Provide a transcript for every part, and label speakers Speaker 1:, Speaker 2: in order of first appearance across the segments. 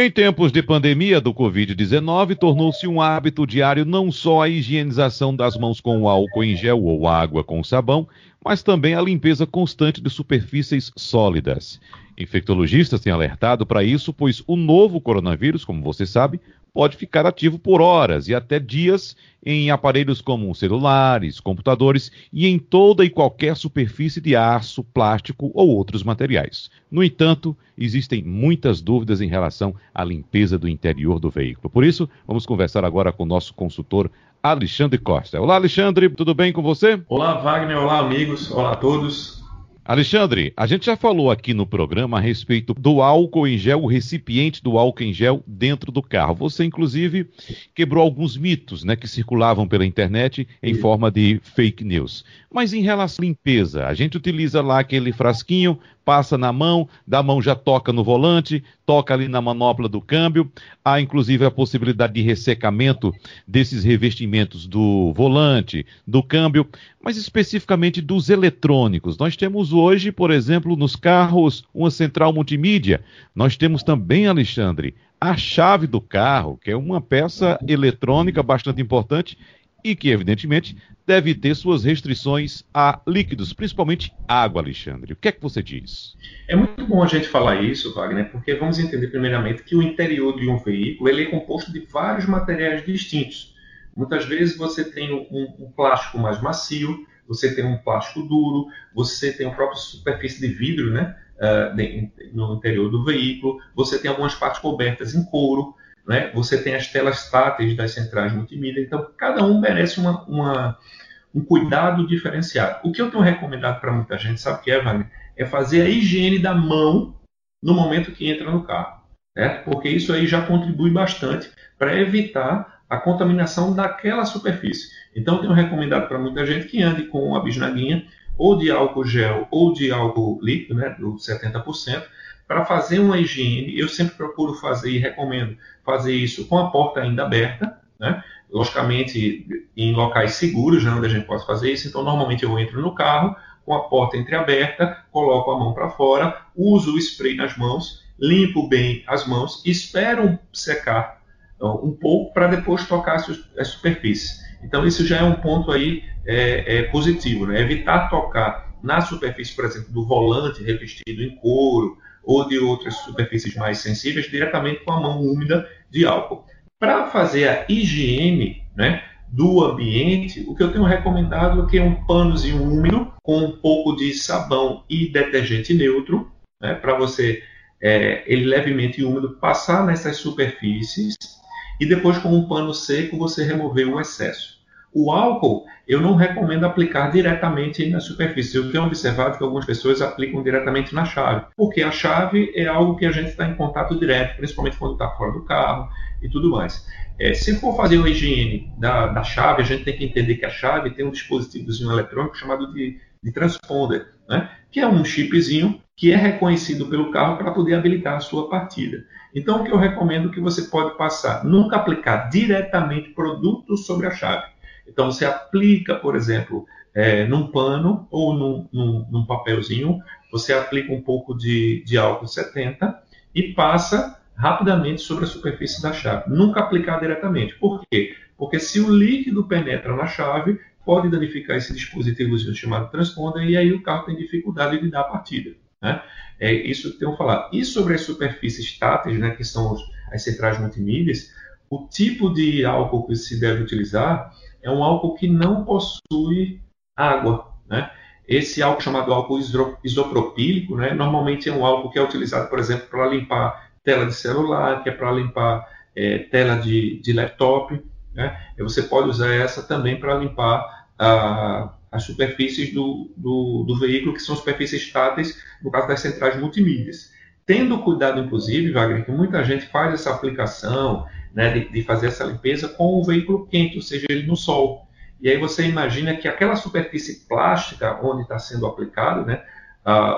Speaker 1: Em tempos de pandemia do Covid-19, tornou-se um hábito diário não só a higienização das mãos com álcool em gel ou água com sabão, mas também a limpeza constante de superfícies sólidas. Infectologistas têm alertado para isso, pois o novo coronavírus, como você sabe, pode ficar ativo por horas e até dias em aparelhos como celulares, computadores e em toda e qualquer superfície de aço, plástico ou outros materiais. No entanto, existem muitas dúvidas em relação à limpeza do interior do veículo. Por isso, vamos conversar agora com o nosso consultor Alexandre Costa. Olá, Alexandre, tudo bem com você?
Speaker 2: Olá, Wagner. Olá, amigos. Olá a todos.
Speaker 1: Alexandre, a gente já falou aqui no programa a respeito do álcool em gel, o recipiente do álcool em gel dentro do carro. Você, inclusive, quebrou alguns mitos né, que circulavam pela internet em forma de fake news. Mas em relação à limpeza, a gente utiliza lá aquele frasquinho, passa na mão, da mão já toca no volante, toca ali na manopla do câmbio. Há inclusive a possibilidade de ressecamento desses revestimentos do volante, do câmbio, mas especificamente dos eletrônicos. Nós temos hoje, por exemplo, nos carros, uma central multimídia. Nós temos também, Alexandre, a chave do carro, que é uma peça eletrônica bastante importante e que, evidentemente, deve ter suas restrições a líquidos, principalmente água, Alexandre. O que é que você diz?
Speaker 2: É muito bom a gente falar isso, Wagner, porque vamos entender primeiramente que o interior de um veículo ele é composto de vários materiais distintos. Muitas vezes você tem um, um plástico mais macio, você tem um plástico duro, você tem a própria superfície de vidro né, uh, no interior do veículo, você tem algumas partes cobertas em couro, né? Você tem as telas táteis das centrais multimídia, então cada um merece uma, uma, um cuidado diferenciado. O que eu tenho recomendado para muita gente, sabe o que é, Wagner? É fazer a higiene da mão no momento que entra no carro, certo? Porque isso aí já contribui bastante para evitar a contaminação daquela superfície. Então, eu tenho recomendado para muita gente que ande com a bisnaguinha ou de álcool gel ou de álcool líquido, né, do 70%, para fazer uma higiene, eu sempre procuro fazer e recomendo fazer isso com a porta ainda aberta, né? logicamente em locais seguros, né, onde a gente pode fazer isso. Então, normalmente eu entro no carro com a porta entreaberta, coloco a mão para fora, uso o spray nas mãos, limpo bem as mãos, espero secar então, um pouco para depois tocar as superfícies. Então, isso já é um ponto aí é, é positivo, né? evitar tocar na superfície, por exemplo, do volante revestido em couro, ou de outras superfícies mais sensíveis diretamente com a mão úmida de álcool. Para fazer a higiene né, do ambiente, o que eu tenho recomendado é que é um panozinho úmido com um pouco de sabão e detergente neutro, né, para você, é, ele levemente úmido, passar nessas superfícies e depois com um pano seco você remover o excesso. O álcool eu não recomendo aplicar diretamente na superfície. Eu tenho observado que algumas pessoas aplicam diretamente na chave, porque a chave é algo que a gente está em contato direto, principalmente quando está fora do carro e tudo mais. É, se for fazer uma higiene da, da, chave, a gente tem que entender que a chave tem um dispositivozinho eletrônico chamado de, de transponder, né? que é um chipzinho que é reconhecido pelo carro para poder habilitar a sua partida. Então, o que eu recomendo que você pode passar, nunca aplicar diretamente produto sobre a chave então você aplica, por exemplo, é, num pano ou num, num, num, papelzinho, você aplica um pouco de, de álcool 70 e passa rapidamente sobre a superfície da chave. Nunca aplicar diretamente. Por quê? Porque se o líquido penetra na chave, pode danificar esse dispositivo chamado transponder e aí o carro tem dificuldade de dar a partida. Né? É isso que tenho que falar. E sobre as superfícies táteis, né, que são as centrais multimídias, o tipo de álcool que se deve utilizar é um álcool que não possui água. Né? Esse álcool chamado álcool isopropílico, né, normalmente é um álcool que é utilizado, por exemplo, para limpar tela de celular, que é para limpar é, tela de, de laptop. Né? E você pode usar essa também para limpar a, as superfícies do, do, do, veículo, que são superfícies táteis, no caso das centrais multimídias. Tendo cuidado, inclusive, Wagner, que muita gente faz essa aplicação né, de, de, fazer essa limpeza com o veículo quente, ou seja, ele no sol. E aí você imagina que aquela superfície plástica onde está sendo aplicado, né,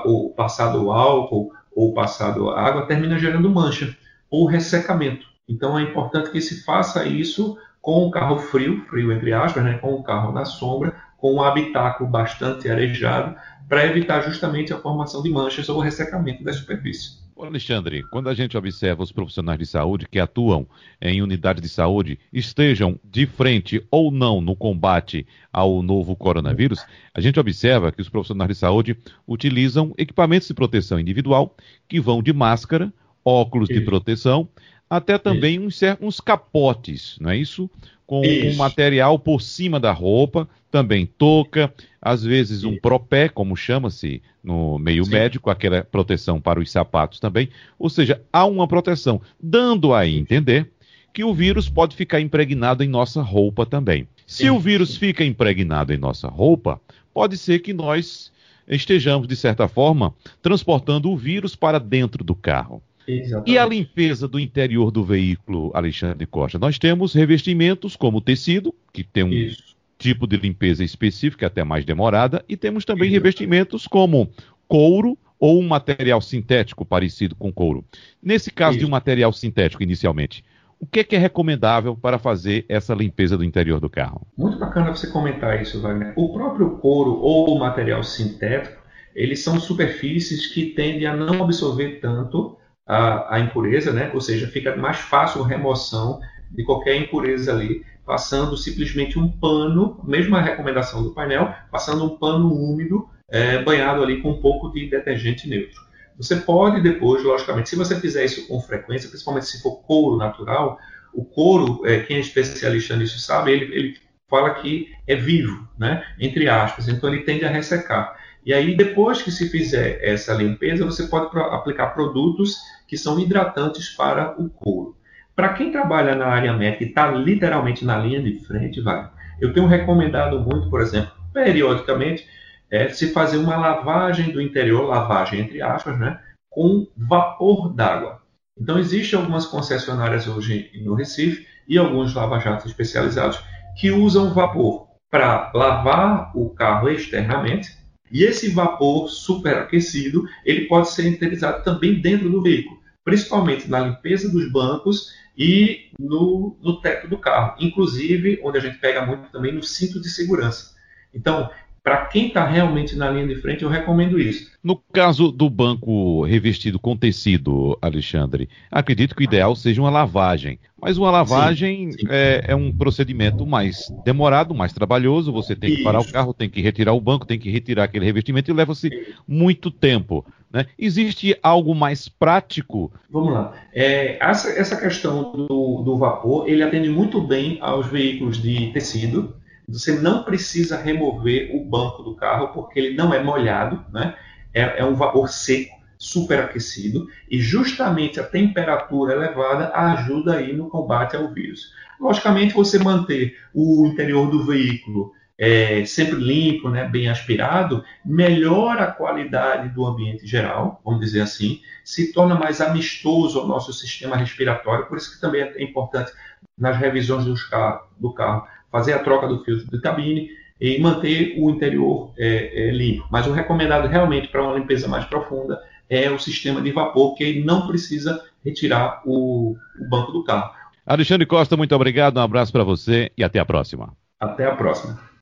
Speaker 2: ou passado álcool ou passado água, termina gerando mancha ou ressecamento. Então é importante que se faça isso com o carro frio, frio entre aspas, né, com o carro na sombra, com um habitáculo bastante arejado, para evitar justamente a formação de manchas ou ressecamento da superfície.
Speaker 1: Alexandre, quando a gente observa os profissionais de saúde que atuam em unidades de saúde, estejam de frente ou não no combate ao novo coronavírus, a gente observa que os profissionais de saúde utilizam equipamentos de proteção individual que vão de máscara, óculos de proteção, até também uns, uns, capotes, não é isso? Com isso. um material por cima da roupa, também touca, às vezes um propé, como chama-se no meio Sim. médico, aquela proteção para os sapatos também. Ou seja, há uma proteção, dando a entender que o vírus pode ficar impregnado em nossa roupa também. Se Sim. o vírus fica impregnado em nossa roupa, pode ser que nós estejamos, de certa forma, transportando o vírus para dentro do carro. Exatamente. E a limpeza do interior do veículo, Alexandre Costa? Nós temos revestimentos como tecido, que tem um Isso. tipo de limpeza específica, até mais demorada, e temos também Isso. revestimentos como couro ou um material sintético parecido com couro. Nesse caso Isso. de um material sintético, inicialmente, o que é, que é recomendável para fazer essa limpeza do interior do carro?
Speaker 2: Muito bacana você comentar isso, Wagner. O próprio couro ou o material sintético, eles são superfícies que tendem a não absorver tanto a, a impureza, né? ou seja, fica mais fácil a remoção de qualquer impureza ali, passando simplesmente um pano, mesma recomendação do painel, passando um pano úmido é, banhado ali com um pouco de detergente neutro. Você pode depois, logicamente, se você fizer isso com frequência, principalmente se for couro natural, o couro, é, quem é especialista nisso sabe, ele, ele fala que é vivo, né? entre aspas, então ele tende a ressecar. E aí, depois que se fizer essa limpeza, você pode aplicar produtos que são hidratantes para o couro. Para quem trabalha na área médica e está literalmente na linha de frente, vai. Eu tenho recomendado muito, por exemplo, periodicamente, é, se fazer uma lavagem do interior, lavagem entre aspas, né, com vapor d'água. Então, existem algumas concessionárias hoje no Recife e alguns lava-jatos especializados que usam vapor para lavar o carro externamente e esse vapor superaquecido, ele pode ser utilizado também dentro do veículo, principalmente na limpeza dos bancos e no, no teto do carro, inclusive onde a gente pega muito também no cinto de segurança. Então, para quem está realmente na linha de frente, eu recomendo isso.
Speaker 1: No caso do banco revestido com tecido, Alexandre, acredito que o ideal seja uma lavagem. Mas uma lavagem sim, sim. É, é, um procedimento mais demorado, mais trabalhoso. Você tem que parar o carro, tem que retirar o banco, tem que retirar aquele revestimento e leva-se muito tempo. Né? Existe algo mais prático?
Speaker 2: Vamos lá. É, essa, essa, questão do, do vapor, ele atende muito bem aos veículos de tecido você não precisa remover o banco do carro porque ele não é molhado, né? é, é um vapor seco, superaquecido, e justamente a temperatura elevada ajuda aí no combate ao vírus. Logicamente, você manter o interior do veículo é, sempre limpo, né, bem aspirado, melhora a qualidade do ambiente geral, vamos dizer assim, se torna mais amistoso ao nosso sistema respiratório, por isso que também é importante nas revisões do carro fazer a troca do filtro de cabine e manter o interior é, é, limpo. Mas o recomendado realmente para uma limpeza mais profunda é o sistema de vapor, que ele não precisa retirar o, o banco do carro.
Speaker 1: Alexandre Costa, muito obrigado, um abraço para você e até a próxima.
Speaker 2: Até a próxima.